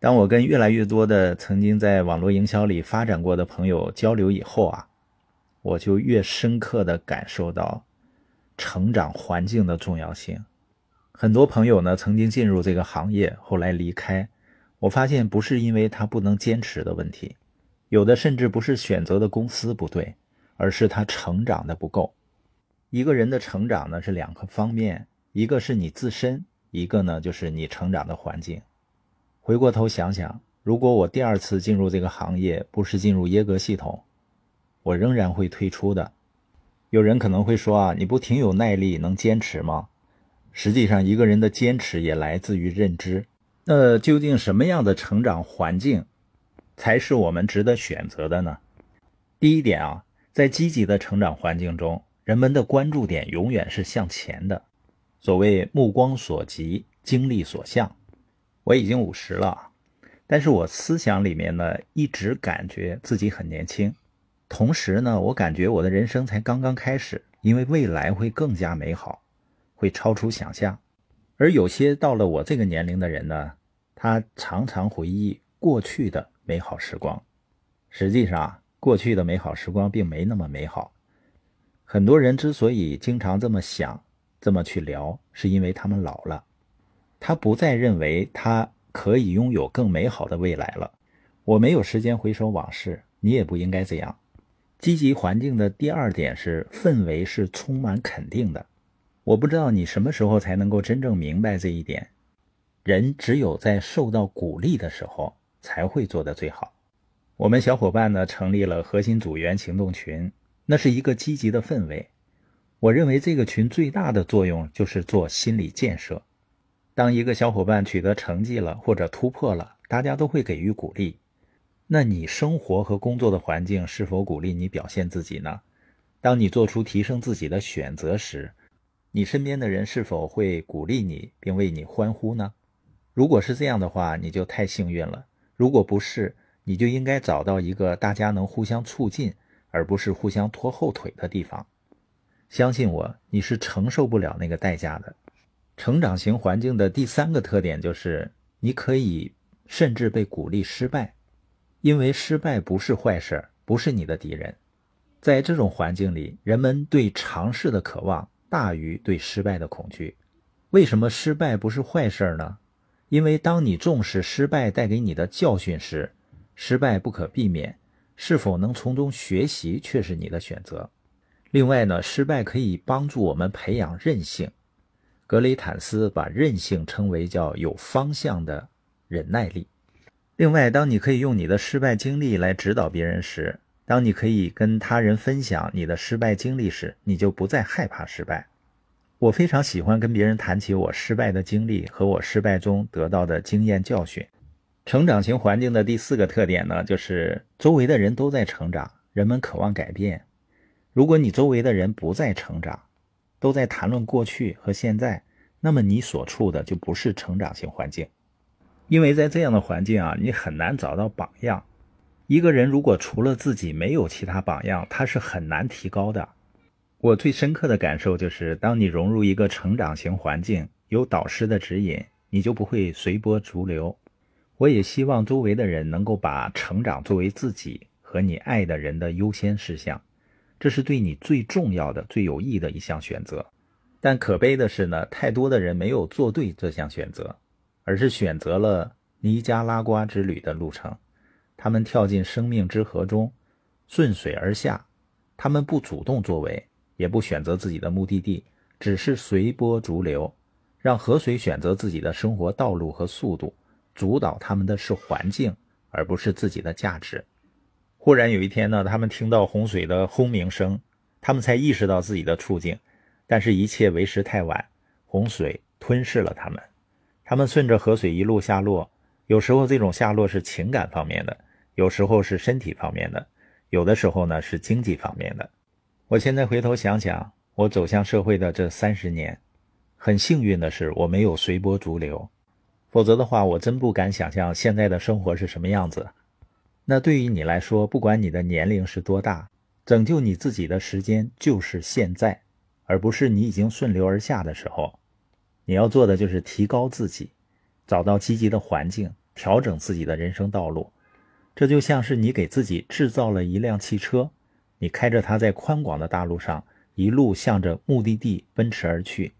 当我跟越来越多的曾经在网络营销里发展过的朋友交流以后啊，我就越深刻地感受到成长环境的重要性。很多朋友呢曾经进入这个行业，后来离开，我发现不是因为他不能坚持的问题，有的甚至不是选择的公司不对，而是他成长的不够。一个人的成长呢是两个方面，一个是你自身，一个呢就是你成长的环境。回过头想想，如果我第二次进入这个行业不是进入耶格系统，我仍然会退出的。有人可能会说啊，你不挺有耐力，能坚持吗？实际上，一个人的坚持也来自于认知。那究竟什么样的成长环境才是我们值得选择的呢？第一点啊，在积极的成长环境中，人们的关注点永远是向前的。所谓目光所及，精力所向。我已经五十了，但是我思想里面呢，一直感觉自己很年轻。同时呢，我感觉我的人生才刚刚开始，因为未来会更加美好，会超出想象。而有些到了我这个年龄的人呢，他常常回忆过去的美好时光。实际上，过去的美好时光并没那么美好。很多人之所以经常这么想、这么去聊，是因为他们老了。他不再认为他可以拥有更美好的未来了。我没有时间回首往事，你也不应该这样。积极环境的第二点是氛围是充满肯定的。我不知道你什么时候才能够真正明白这一点。人只有在受到鼓励的时候才会做得最好。我们小伙伴呢成立了核心组员行动群，那是一个积极的氛围。我认为这个群最大的作用就是做心理建设。当一个小伙伴取得成绩了或者突破了，大家都会给予鼓励。那你生活和工作的环境是否鼓励你表现自己呢？当你做出提升自己的选择时，你身边的人是否会鼓励你并为你欢呼呢？如果是这样的话，你就太幸运了；如果不是，你就应该找到一个大家能互相促进，而不是互相拖后腿的地方。相信我，你是承受不了那个代价的。成长型环境的第三个特点就是，你可以甚至被鼓励失败，因为失败不是坏事，不是你的敌人。在这种环境里，人们对尝试的渴望大于对失败的恐惧。为什么失败不是坏事呢？因为当你重视失败带给你的教训时，失败不可避免，是否能从中学习却是你的选择。另外呢，失败可以帮助我们培养韧性。格雷坦斯把韧性称为叫有方向的忍耐力。另外，当你可以用你的失败经历来指导别人时，当你可以跟他人分享你的失败经历时，你就不再害怕失败。我非常喜欢跟别人谈起我失败的经历和我失败中得到的经验教训。成长型环境的第四个特点呢，就是周围的人都在成长，人们渴望改变。如果你周围的人不再成长，都在谈论过去和现在，那么你所处的就不是成长型环境，因为在这样的环境啊，你很难找到榜样。一个人如果除了自己没有其他榜样，他是很难提高的。我最深刻的感受就是，当你融入一个成长型环境，有导师的指引，你就不会随波逐流。我也希望周围的人能够把成长作为自己和你爱的人的优先事项。这是对你最重要的、最有益的一项选择，但可悲的是呢，太多的人没有做对这项选择，而是选择了尼加拉瓜之旅的路程。他们跳进生命之河中，顺水而下。他们不主动作为，也不选择自己的目的地，只是随波逐流，让河水选择自己的生活道路和速度。主导他们的是环境，而不是自己的价值。忽然有一天呢，他们听到洪水的轰鸣声，他们才意识到自己的处境，但是，一切为时太晚，洪水吞噬了他们。他们顺着河水一路下落，有时候这种下落是情感方面的，有时候是身体方面的，有的时候呢是经济方面的。我现在回头想想，我走向社会的这三十年，很幸运的是我没有随波逐流，否则的话，我真不敢想象现在的生活是什么样子。那对于你来说，不管你的年龄是多大，拯救你自己的时间就是现在，而不是你已经顺流而下的时候。你要做的就是提高自己，找到积极的环境，调整自己的人生道路。这就像是你给自己制造了一辆汽车，你开着它在宽广的大路上一路向着目的地奔驰而去。